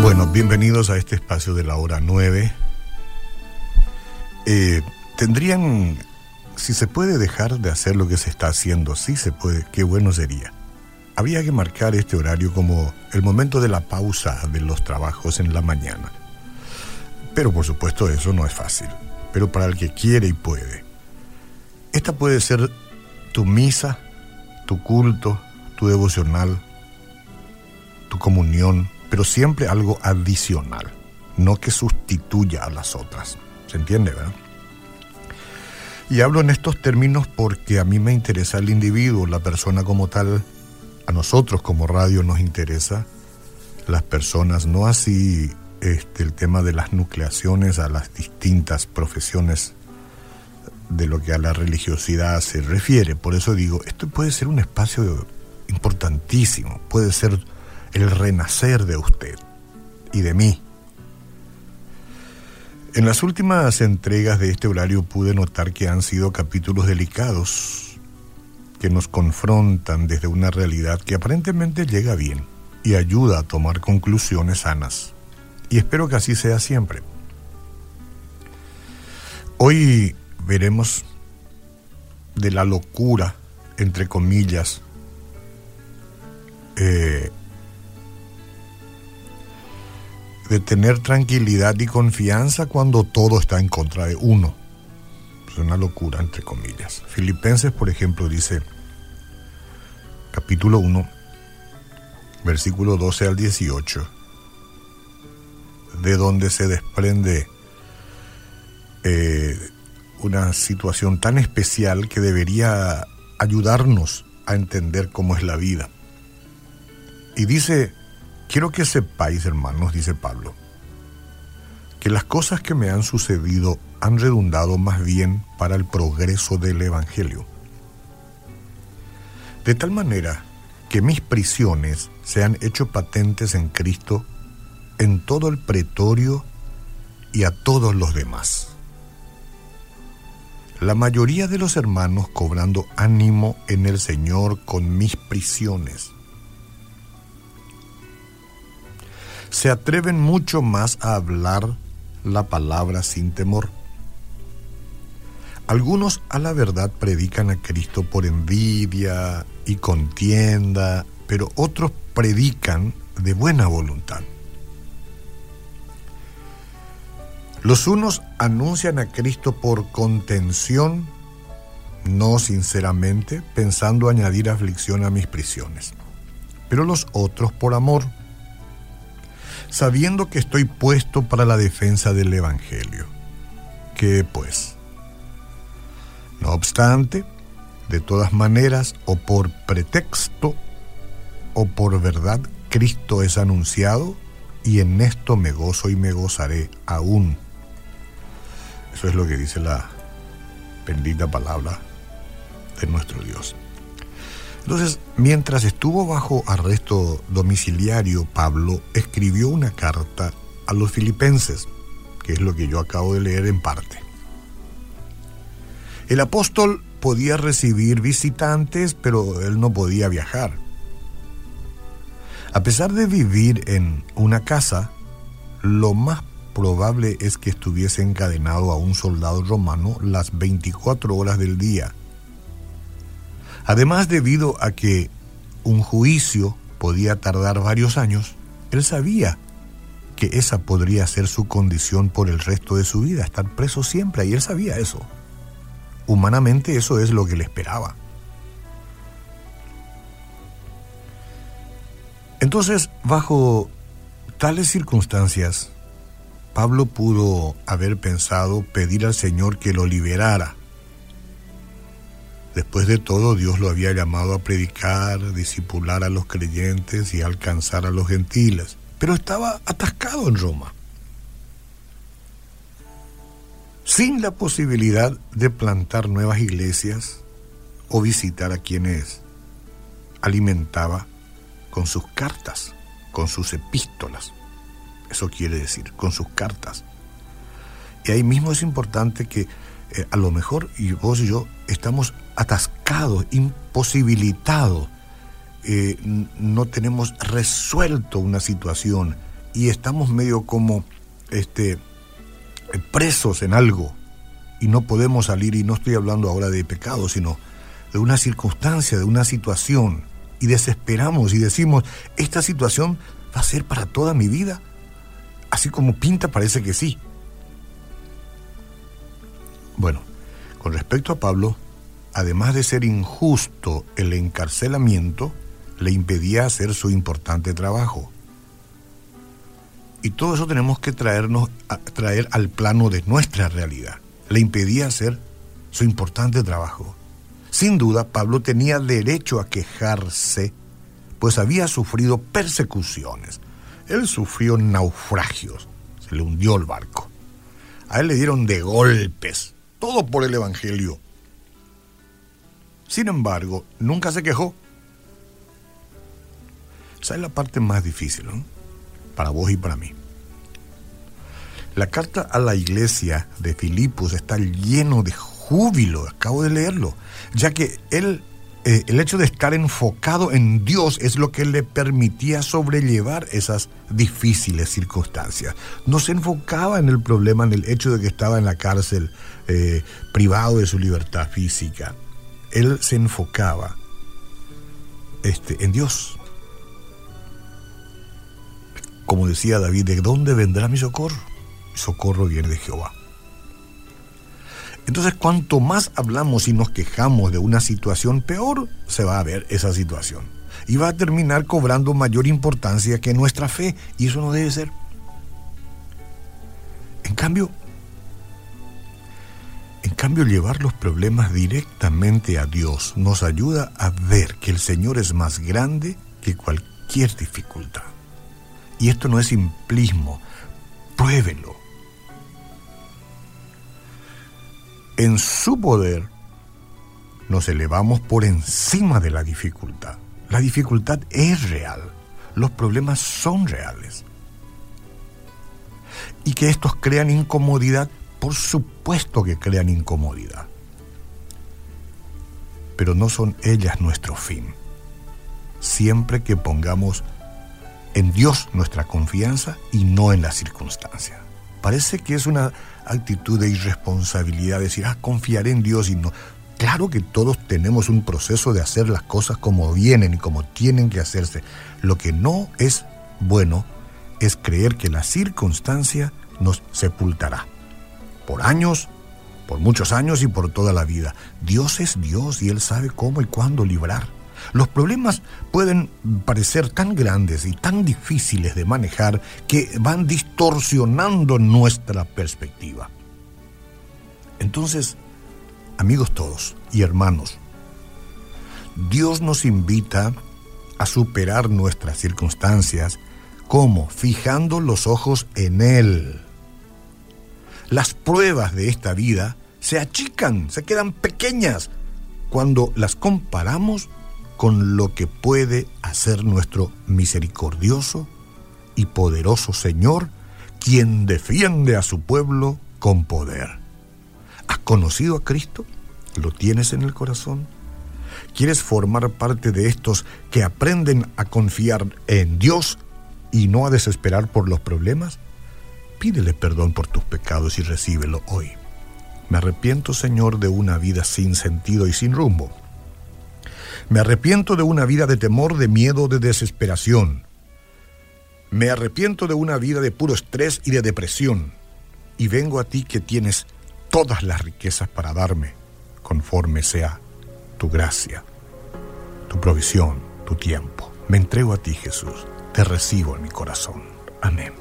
Bueno, bienvenidos a este espacio de la hora 9. Eh, tendrían, si se puede dejar de hacer lo que se está haciendo, sí se puede, qué bueno sería. Había que marcar este horario como el momento de la pausa de los trabajos en la mañana. Pero por supuesto eso no es fácil, pero para el que quiere y puede. Esta puede ser tu misa, tu culto, tu devocional, tu comunión, pero siempre algo adicional, no que sustituya a las otras. ¿Se entiende, verdad? Y hablo en estos términos porque a mí me interesa el individuo, la persona como tal. A nosotros como radio nos interesa las personas, no así este, el tema de las nucleaciones a las distintas profesiones de lo que a la religiosidad se refiere. Por eso digo, esto puede ser un espacio importantísimo, puede ser el renacer de usted y de mí. En las últimas entregas de este horario pude notar que han sido capítulos delicados que nos confrontan desde una realidad que aparentemente llega bien y ayuda a tomar conclusiones sanas. Y espero que así sea siempre. Hoy veremos de la locura, entre comillas, eh, de tener tranquilidad y confianza cuando todo está en contra de uno. Es una locura, entre comillas. Filipenses, por ejemplo, dice, capítulo 1, versículo 12 al 18, de donde se desprende eh, una situación tan especial que debería ayudarnos a entender cómo es la vida. Y dice, Quiero que sepáis, hermanos, dice Pablo, que las cosas que me han sucedido han redundado más bien para el progreso del Evangelio. De tal manera que mis prisiones se han hecho patentes en Cristo en todo el pretorio y a todos los demás. La mayoría de los hermanos cobrando ánimo en el Señor con mis prisiones se atreven mucho más a hablar la palabra sin temor. Algunos a la verdad predican a Cristo por envidia y contienda, pero otros predican de buena voluntad. Los unos anuncian a Cristo por contención, no sinceramente, pensando añadir aflicción a mis prisiones, pero los otros por amor sabiendo que estoy puesto para la defensa del Evangelio. ¿Qué pues? No obstante, de todas maneras, o por pretexto, o por verdad, Cristo es anunciado, y en esto me gozo y me gozaré aún. Eso es lo que dice la bendita palabra de nuestro Dios. Entonces, mientras estuvo bajo arresto domiciliario, Pablo escribió una carta a los filipenses, que es lo que yo acabo de leer en parte. El apóstol podía recibir visitantes, pero él no podía viajar. A pesar de vivir en una casa, lo más probable es que estuviese encadenado a un soldado romano las 24 horas del día Además, debido a que un juicio podía tardar varios años, él sabía que esa podría ser su condición por el resto de su vida, estar preso siempre, y él sabía eso. Humanamente eso es lo que le esperaba. Entonces, bajo tales circunstancias, Pablo pudo haber pensado pedir al Señor que lo liberara. Después de todo, Dios lo había llamado a predicar, discipular a los creyentes y alcanzar a los gentiles, pero estaba atascado en Roma, sin la posibilidad de plantar nuevas iglesias o visitar a quienes alimentaba con sus cartas, con sus epístolas. Eso quiere decir, con sus cartas. Y ahí mismo es importante que eh, a lo mejor vos y yo estamos atascados, imposibilitados, eh, no tenemos resuelto una situación y estamos medio como este, presos en algo y no podemos salir, y no estoy hablando ahora de pecado, sino de una circunstancia, de una situación, y desesperamos y decimos, esta situación va a ser para toda mi vida. Así como pinta parece que sí. Bueno, con respecto a Pablo, además de ser injusto el encarcelamiento, le impedía hacer su importante trabajo. Y todo eso tenemos que traernos traer al plano de nuestra realidad. Le impedía hacer su importante trabajo. Sin duda, Pablo tenía derecho a quejarse, pues había sufrido persecuciones. Él sufrió naufragios, se le hundió el barco. A él le dieron de golpes, todo por el Evangelio. Sin embargo, nunca se quejó. Esa es la parte más difícil, ¿no? Para vos y para mí. La carta a la iglesia de Filipos está lleno de júbilo, acabo de leerlo, ya que él, eh, el hecho de estar enfocado en Dios es lo que le permitía sobrellevar esas difíciles circunstancias. No se enfocaba en el problema, en el hecho de que estaba en la cárcel eh, privado de su libertad física. Él se enfocaba este, en Dios. Como decía David, ¿de dónde vendrá mi socorro? Mi socorro viene de Jehová. Entonces, cuanto más hablamos y nos quejamos de una situación, peor se va a ver esa situación. Y va a terminar cobrando mayor importancia que nuestra fe. Y eso no debe ser. En cambio, en cambio, llevar los problemas directamente a Dios nos ayuda a ver que el Señor es más grande que cualquier dificultad. Y esto no es simplismo, pruébelo. En su poder nos elevamos por encima de la dificultad. La dificultad es real, los problemas son reales. Y que estos crean incomodidad, por supuesto que crean incomodidad. Pero no son ellas nuestro fin. Siempre que pongamos en Dios nuestra confianza y no en la circunstancia. Parece que es una actitud de irresponsabilidad decir, ah, confiaré en Dios y no. Claro que todos tenemos un proceso de hacer las cosas como vienen y como tienen que hacerse. Lo que no es bueno es creer que la circunstancia nos sepultará. Por años, por muchos años y por toda la vida. Dios es Dios y Él sabe cómo y cuándo librar. Los problemas pueden parecer tan grandes y tan difíciles de manejar que van distorsionando nuestra perspectiva. Entonces, amigos todos y hermanos, Dios nos invita a superar nuestras circunstancias como fijando los ojos en Él. Las pruebas de esta vida se achican, se quedan pequeñas cuando las comparamos con lo que puede hacer nuestro misericordioso y poderoso Señor, quien defiende a su pueblo con poder. ¿Has conocido a Cristo? ¿Lo tienes en el corazón? ¿Quieres formar parte de estos que aprenden a confiar en Dios y no a desesperar por los problemas? Pídele perdón por tus pecados y recíbelo hoy. Me arrepiento, Señor, de una vida sin sentido y sin rumbo. Me arrepiento de una vida de temor, de miedo, de desesperación. Me arrepiento de una vida de puro estrés y de depresión. Y vengo a ti que tienes todas las riquezas para darme, conforme sea tu gracia, tu provisión, tu tiempo. Me entrego a ti, Jesús. Te recibo en mi corazón. Amén.